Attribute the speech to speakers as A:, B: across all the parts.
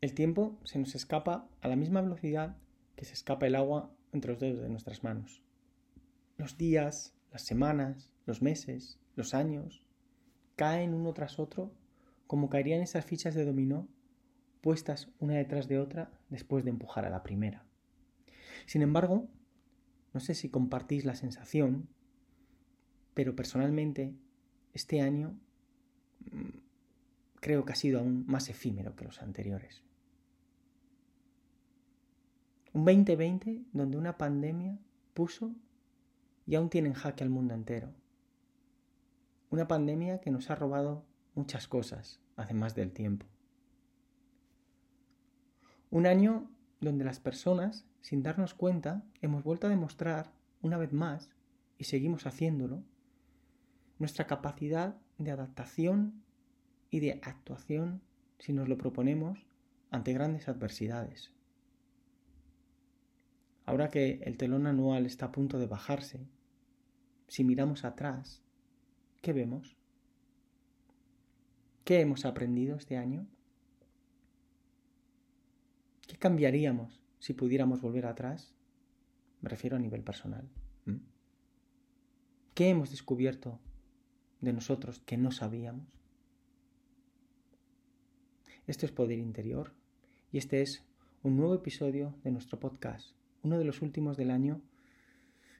A: El tiempo se nos escapa a la misma velocidad que se escapa el agua entre los dedos de nuestras manos. Los días, las semanas, los meses, los años, caen uno tras otro como caerían esas fichas de dominó puestas una detrás de otra después de empujar a la primera. Sin embargo, no sé si compartís la sensación, pero personalmente este año mm, creo que ha sido aún más efímero que los anteriores. Un 2020 donde una pandemia puso y aún tiene en jaque al mundo entero. Una pandemia que nos ha robado muchas cosas, además del tiempo. Un año donde las personas, sin darnos cuenta, hemos vuelto a demostrar, una vez más, y seguimos haciéndolo, nuestra capacidad de adaptación y de actuación si nos lo proponemos ante grandes adversidades. Ahora que el telón anual está a punto de bajarse, si miramos atrás, ¿qué vemos? ¿Qué hemos aprendido este año? ¿Qué cambiaríamos si pudiéramos volver atrás? Me refiero a nivel personal. ¿Qué hemos descubierto de nosotros que no sabíamos? Esto es Poder Interior y este es un nuevo episodio de nuestro podcast, uno de los últimos del año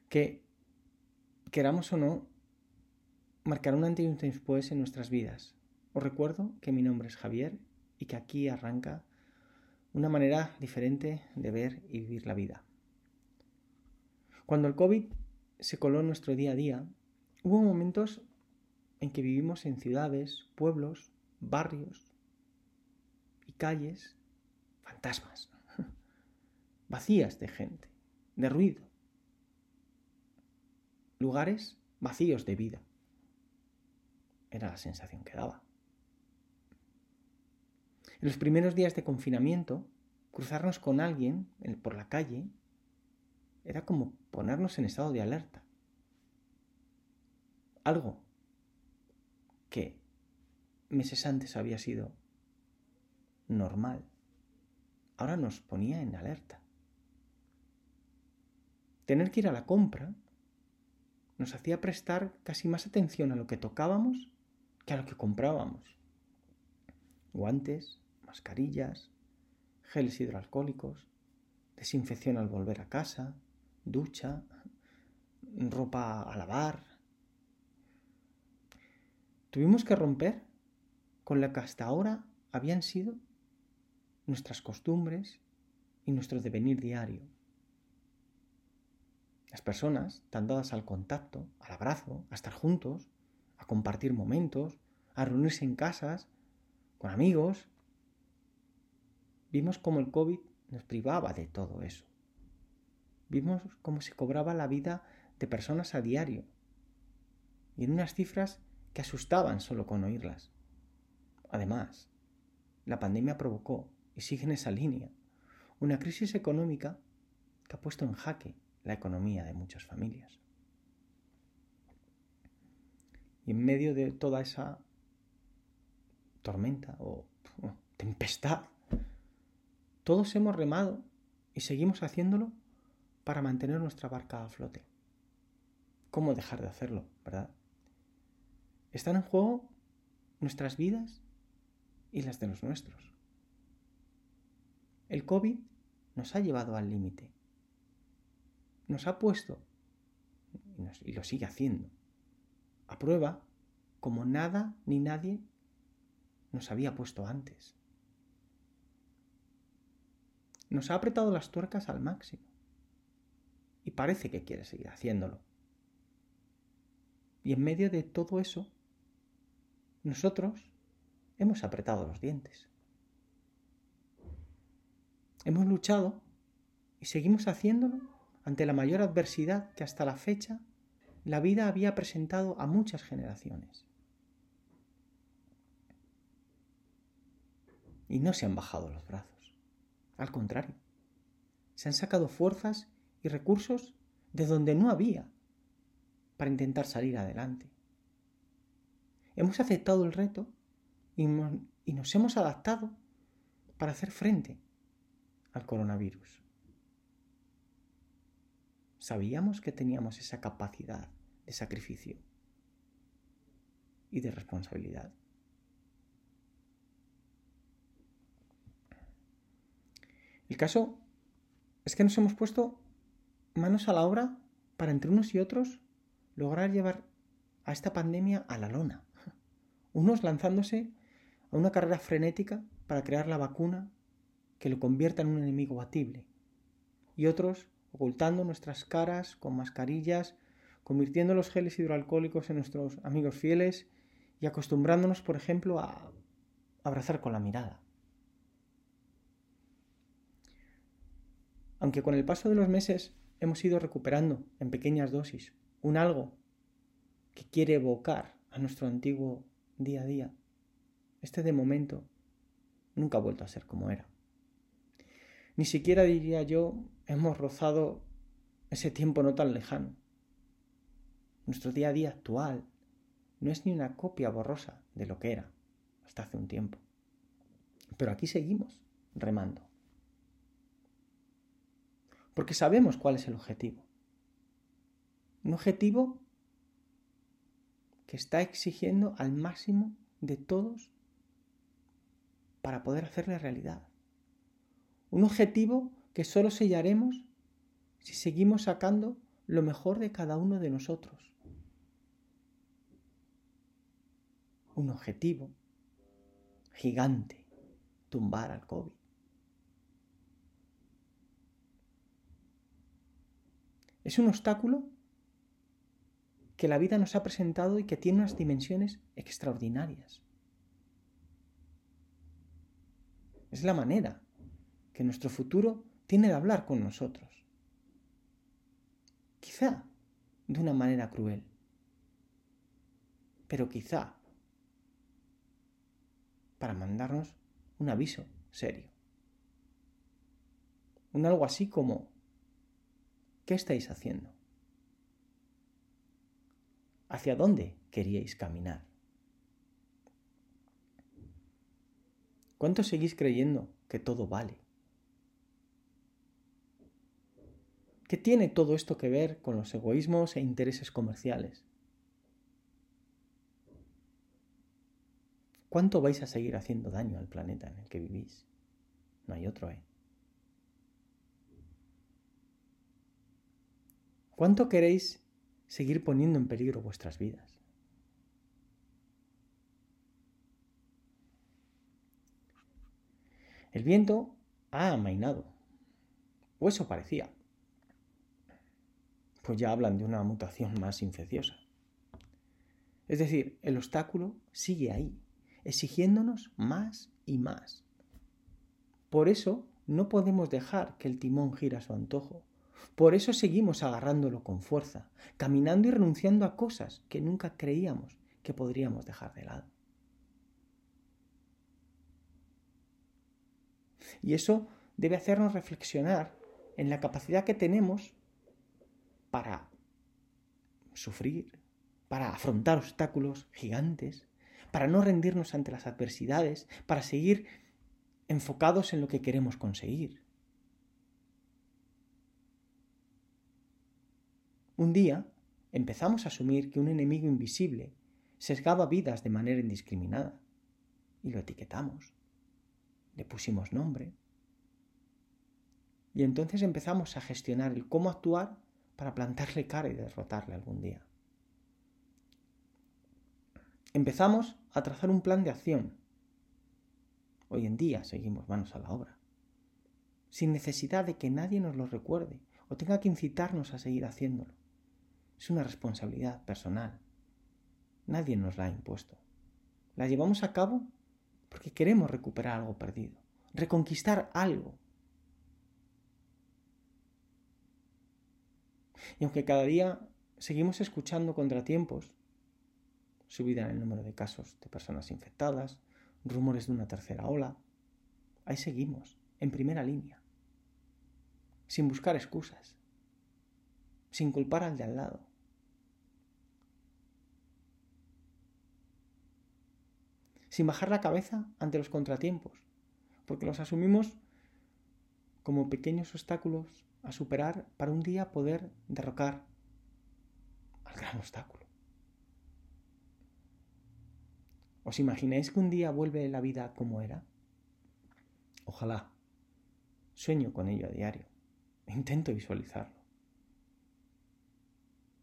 A: que, queramos o no, marcará un antes y un después en nuestras vidas. Os recuerdo que mi nombre es Javier y que aquí arranca una manera diferente de ver y vivir la vida. Cuando el COVID se coló en nuestro día a día, hubo momentos en que vivimos en ciudades, pueblos, barrios y calles fantasmas, vacías de gente, de ruido, lugares vacíos de vida. Era la sensación que daba. En los primeros días de confinamiento, cruzarnos con alguien por la calle era como ponernos en estado de alerta. Algo que meses antes había sido normal, ahora nos ponía en alerta. Tener que ir a la compra nos hacía prestar casi más atención a lo que tocábamos que a lo que comprábamos. Guantes, mascarillas, geles hidroalcohólicos, desinfección al volver a casa, ducha, ropa a lavar. Tuvimos que romper con lo que hasta ahora habían sido nuestras costumbres y nuestro devenir diario. Las personas, tan dadas al contacto, al abrazo, a estar juntos, a compartir momentos, a reunirse en casas, con amigos, Vimos cómo el COVID nos privaba de todo eso. Vimos cómo se cobraba la vida de personas a diario y en unas cifras que asustaban solo con oírlas. Además, la pandemia provocó, y sigue en esa línea, una crisis económica que ha puesto en jaque la economía de muchas familias. Y en medio de toda esa tormenta o tempestad todos hemos remado y seguimos haciéndolo para mantener nuestra barca a flote. ¿Cómo dejar de hacerlo, verdad? Están en juego nuestras vidas y las de los nuestros. El COVID nos ha llevado al límite. Nos ha puesto, y, lo sigue haciendo, a prueba como nada ni nadie nos había puesto antes nos ha apretado las tuercas al máximo. Y parece que quiere seguir haciéndolo. Y en medio de todo eso, nosotros hemos apretado los dientes. Hemos luchado y seguimos haciéndolo ante la mayor adversidad que hasta la fecha la vida había presentado a muchas generaciones. Y no se han bajado los brazos. Al contrario, se han sacado fuerzas y recursos de donde no había para intentar salir adelante. Hemos aceptado el reto y, nos hemos adaptado para hacer frente al coronavirus. Sabíamos que teníamos esa capacidad de sacrificio y de responsabilidad. El caso es que nos hemos puesto manos a la obra para entre unos y otros lograr llevar a esta pandemia a la lona. Unos lanzándose a una carrera frenética para crear la vacuna que lo convierta en un enemigo batible. Y otros ocultando nuestras caras con mascarillas, convirtiendo los geles hidroalcohólicos en nuestros amigos fieles y acostumbrándonos, por ejemplo, a abrazar con la mirada. Aunque con el paso de los meses hemos ido recuperando en pequeñas dosis un algo que quiere evocar a nuestro antiguo día a día, este de momento nunca ha vuelto a ser como era. Ni siquiera diría yo hemos rozado ese tiempo no tan lejano. Nuestro día a día actual no es ni una copia borrosa de lo que era hasta hace un tiempo. Pero aquí seguimos remando. Porque sabemos cuál es el objetivo. Un objetivo que está exigiendo al máximo de todos para poder hacerle realidad. Un objetivo que solo sellaremos si seguimos sacando lo mejor de cada uno de nosotros. Un objetivo gigante, tumbar al COVID. Es un obstáculo que la vida nos ha presentado y que tiene unas dimensiones extraordinarias. Es la manera que nuestro futuro tiene de hablar con nosotros. Quizá de una manera cruel, pero quizá para mandarnos un aviso serio. Un algo así como, ¿qué estáis haciendo? ¿Hacia dónde queríais caminar? ¿Cuánto seguís creyendo que todo vale? ¿Qué tiene todo esto que ver con los egoísmos e intereses comerciales? ¿Cuánto vais a seguir haciendo daño al planeta en el que vivís? No hay otro, ¿eh? ¿Cuánto queréis seguir poniendo en peligro vuestras vidas? El viento ha amainado. O eso parecía. Pues ya hablan de una mutación más infecciosa. Es decir, el obstáculo sigue ahí, exigiéndonos más y más. Por eso no podemos dejar que el timón gira a su antojo. Por eso seguimos agarrándolo con fuerza, caminando y renunciando a cosas que nunca creíamos que podríamos dejar de lado. Y eso debe hacernos reflexionar en la capacidad que tenemos para sufrir, para afrontar obstáculos gigantes, para no rendirnos ante las adversidades, para seguir enfocados en lo que queremos conseguir. Un día empezamos a asumir que un enemigo invisible sesgaba vidas de manera indiscriminada y lo etiquetamos le pusimos nombre. Y entonces empezamos a gestionar el cómo actuar para plantarle cara y derrotarle algún día. Empezamos a trazar un plan de acción. Hoy en día seguimos manos a la obra, sin necesidad de que nadie nos lo recuerde o tenga que incitarnos a seguir haciéndolo. Es una responsabilidad personal. Nadie nos la ha impuesto. La llevamos a cabo porque queremos recuperar algo perdido, reconquistar algo. Y aunque cada día seguimos escuchando contratiempos, subida en el número de casos de personas infectadas, rumores de una tercera ola, ahí seguimos, en primera línea, sin buscar excusas, sin culpar al de al lado, sin bajar la cabeza ante los contratiempos, porque los asumimos como pequeños obstáculos a superar para un día poder derrocar al gran obstáculo. ¿Os imagináis que un día vuelve la vida como era? Ojalá. Sueño con ello a diario. Intento visualizarlo.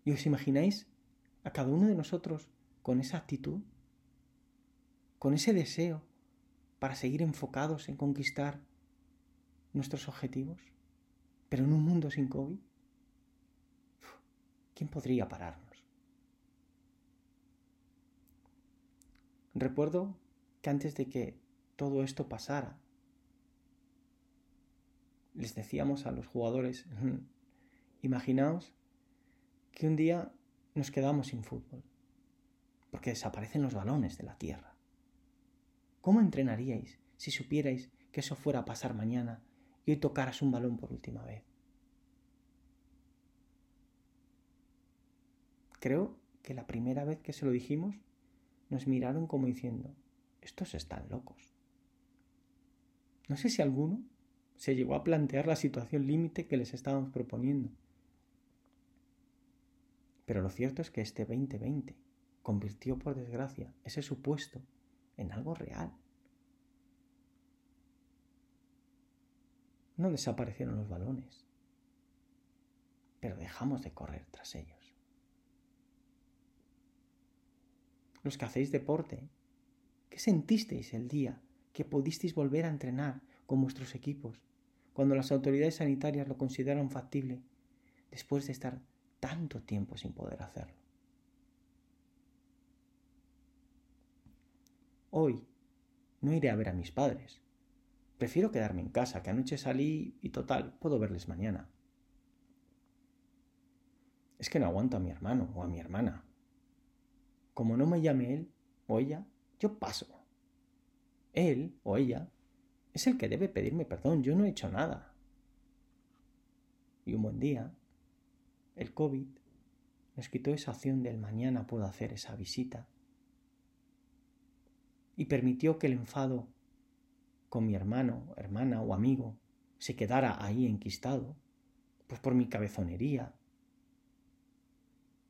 A: ¿Y os imagináis a cada uno de nosotros con esa actitud? ¿Con ese deseo para seguir enfocados en conquistar nuestros objetivos? Pero en un mundo sin COVID. ¿Quién podría pararnos? Recuerdo que antes de que todo esto pasara, les decíamos a los jugadores, imaginaos que un día nos quedamos sin fútbol, porque desaparecen los balones de la tierra. ¿Cómo entrenaríais si supierais que eso fuera a pasar mañana y hoy tocaras un balón por última vez? Creo que la primera vez que se lo dijimos nos miraron como diciendo, estos están locos. No sé si alguno se llegó a plantear la situación límite que les estábamos proponiendo. Pero lo cierto es que este 2020 convirtió, por desgracia, ese supuesto en algo real. No desaparecieron los balones, pero dejamos de correr tras ellos. Los que hacéis deporte, ¿qué sentisteis el día que pudisteis volver a entrenar con vuestros equipos cuando las autoridades sanitarias lo consideraron factible después de estar tanto tiempo sin poder hacerlo? Hoy no iré a ver a mis padres. Prefiero quedarme en casa, que anoche salí y total, puedo verles mañana. Es que no aguanto a mi hermano o a mi hermana. Como no me llame él o ella, yo paso. Él o ella es el que debe pedirme perdón, yo no he hecho nada. Y un buen día, el COVID nos quitó esa opción del mañana puedo hacer esa visita y permitió que el enfado con mi hermano, hermana o amigo se quedara ahí enquistado, pues por mi cabezonería.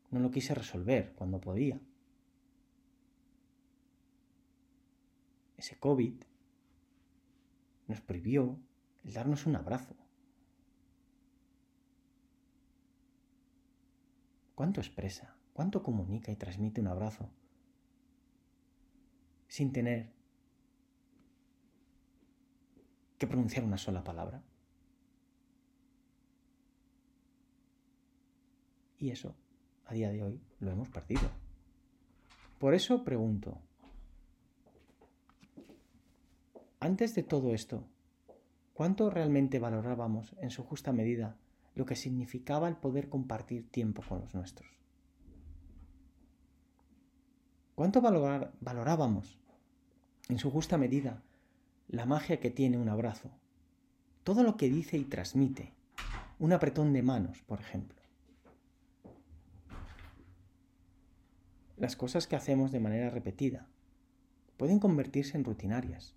A: No lo quise resolver cuando podía. Ese COVID nos prohibió el darnos un abrazo. ¿Cuánto expresa? ¿Cuánto comunica y transmite un abrazo sin tener que pronunciar una sola palabra. Y eso, a día de hoy, lo hemos perdido. Por eso pregunto, antes de todo esto, ¿cuánto realmente valorábamos en su justa medida lo que significaba el poder compartir tiempo con los nuestros? ¿Cuánto valorábamos en su justa medida, la magia que tiene un abrazo, todo lo que dice y transmite, un apretón de manos, por ejemplo. Las cosas que hacemos de manera repetida pueden convertirse en rutinarias,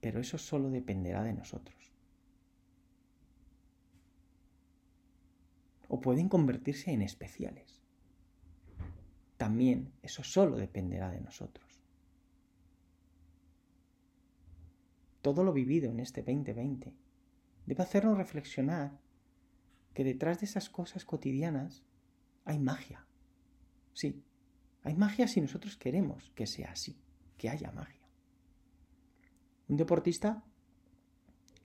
A: pero eso solo dependerá de nosotros. O pueden convertirse en especiales. También eso solo dependerá de nosotros. Todo lo vivido en este 2020 debe hacernos reflexionar que detrás de esas cosas cotidianas hay magia. Sí, hay magia si nosotros queremos que sea así, que haya magia. Un deportista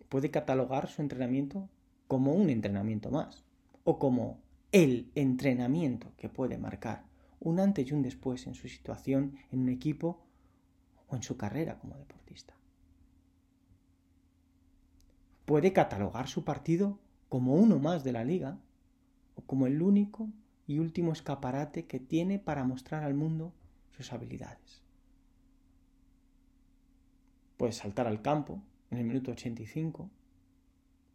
A: puede catalogar su entrenamiento como un entrenamiento más o como el entrenamiento que puede marcar un antes y un después en su situación en un equipo o en su carrera como deportista puede catalogar su partido como uno más de la liga o como el único y último escaparate que tiene para mostrar al mundo sus habilidades. Puede saltar al campo en el minuto 85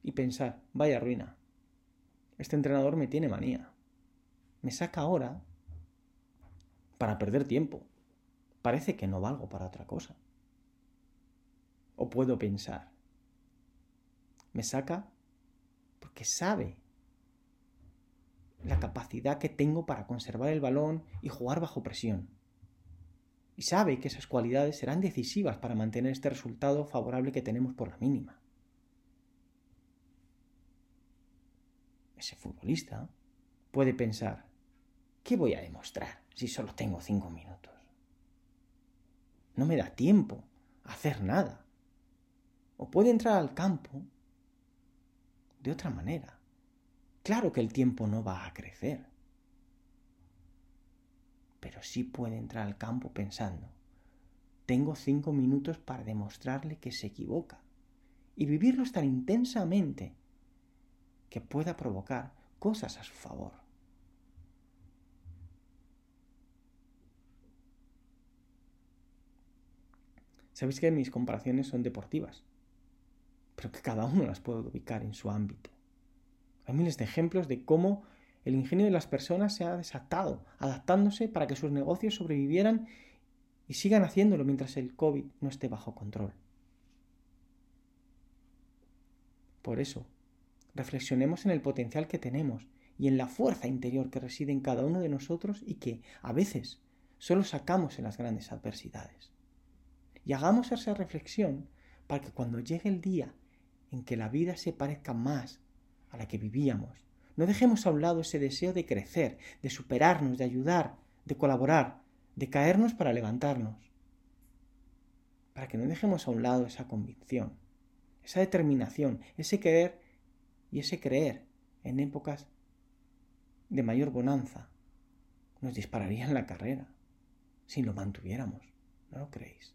A: y pensar, vaya ruina, este entrenador me tiene manía, me saca ahora para perder tiempo, parece que no valgo para otra cosa. o puedo pensar. Me saca porque sabe la capacidad que tengo para conservar el balón y jugar bajo presión. Y sabe que esas cualidades serán decisivas para mantener este resultado favorable que tenemos por la mínima. Ese futbolista puede pensar, ¿qué voy a demostrar si solo tengo cinco minutos? No me da tiempo a hacer nada. O puede entrar al campo de otra manera. Claro que el tiempo no va a crecer. Pero sí puede entrar al campo pensando, tengo cinco minutos para demostrarle que se equivoca y vivirlos tan intensamente que pueda provocar cosas a su favor. Sabéis que mis comparaciones son deportivas, pero que cada uno las puede ubicar en su ámbito. Hay miles de ejemplos de cómo el ingenio de las personas se ha desatado, adaptándose para que sus negocios sobrevivieran y sigan haciéndolo mientras el COVID no esté bajo control. Por eso, reflexionemos en el potencial que tenemos y en la fuerza interior que reside en cada uno de nosotros y que, a veces, solo sacamos en las grandes adversidades. Y hagamos esa reflexión para que cuando llegue el día en que la vida se parezca más a la que vivíamos, no dejemos a un lado ese deseo de crecer, de superarnos, de ayudar, de colaborar, de caernos para levantarnos. Para que no dejemos a un lado esa convicción, esa determinación, ese querer y ese creer en épocas de mayor bonanza. Nos dispararía en la carrera si lo mantuviéramos. ¿No lo creéis?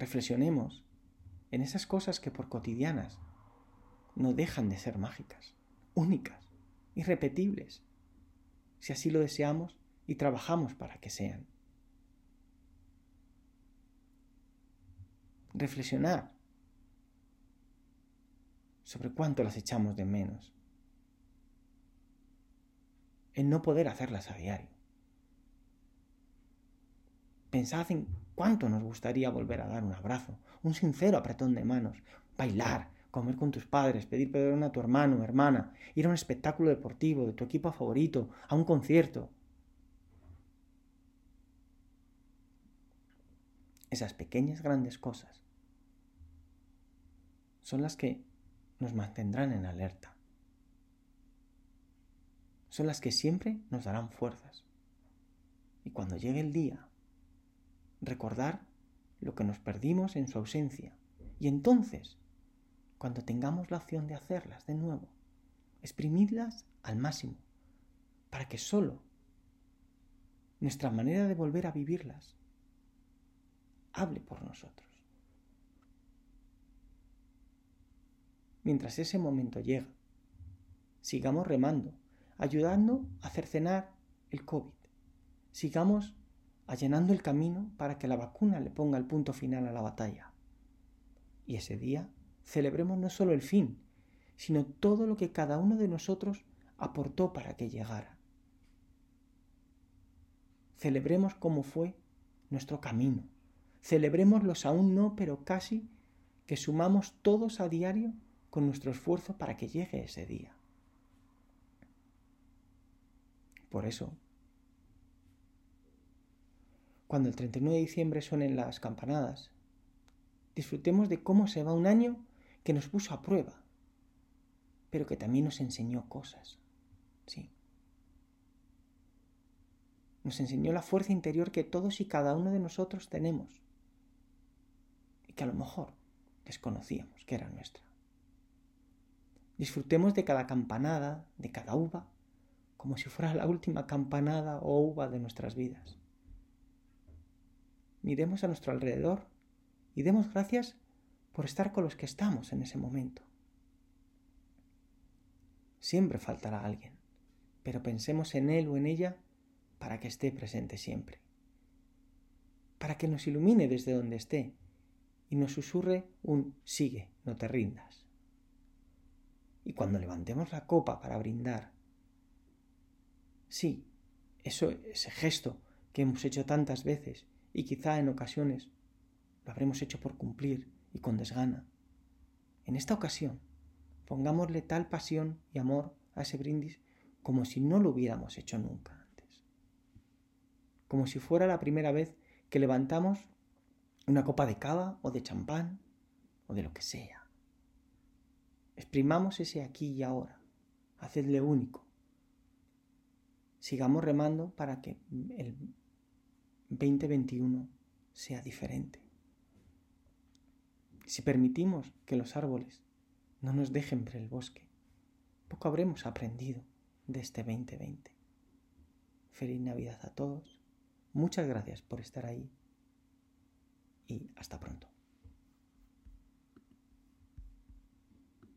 A: Reflexionemos en esas cosas que por cotidianas no dejan de ser mágicas, únicas, irrepetibles, si así lo deseamos y trabajamos para que sean. Reflexionar sobre cuánto las echamos de menos, en no poder hacerlas a diario. Pensad en ¿Cuánto nos gustaría volver a dar un abrazo, un sincero apretón de manos, bailar, comer con tus padres, pedir perdón a tu hermano o hermana, ir a un espectáculo deportivo de tu equipo favorito, a un concierto? Esas pequeñas grandes cosas son las que nos mantendrán en alerta. Son las que siempre nos darán fuerzas. Y cuando llegue el día recordar lo que nos perdimos en su ausencia. Y entonces, cuando tengamos la opción de hacerlas de nuevo, exprimidlas al máximo, para que solo nuestra manera de volver a vivirlas hable por nosotros. Mientras ese momento llega, sigamos remando, ayudando a cercenar el COVID. Sigamos allanando el camino para que la vacuna le ponga el punto final a la batalla. Y ese día celebremos no solo el fin, sino todo lo que cada uno de nosotros aportó para que llegara. Celebremos cómo fue nuestro camino. Celebremos los aún no, pero casi que sumamos todos a diario con nuestro esfuerzo para que llegue ese día. Por eso, cuando el 39 de diciembre suenen las campanadas, disfrutemos de cómo se va un año que nos puso a prueba, pero que también nos enseñó cosas. Sí. Nos enseñó la fuerza interior que todos y cada uno de nosotros tenemos y que a lo mejor desconocíamos que era nuestra. Disfrutemos de cada campanada, de cada uva, como si fuera la última campanada o uva de nuestras vidas miremos a nuestro alrededor y demos gracias por estar con los que estamos en ese momento. Siempre faltará alguien, pero pensemos en él o en ella para que esté presente siempre, para que nos ilumine desde donde esté y nos susurre un sigue, no te rindas. Y cuando levantemos la copa para brindar, sí, eso, ese gesto que hemos hecho tantas veces y quizá en ocasiones lo habremos hecho por cumplir y con desgana. En esta ocasión, pongámosle tal pasión y amor a ese brindis como si no lo hubiéramos hecho nunca antes. Como si fuera la primera vez que levantamos una copa de cava o de champán o de lo que sea. Exprimamos ese aquí y ahora. Hacedle único. Sigamos remando para que el 2021 sea diferente. Si permitimos que los árboles no nos dejen ver el bosque, poco habremos aprendido de este 2020. Feliz Navidad a todos. Muchas gracias por estar ahí y hasta pronto.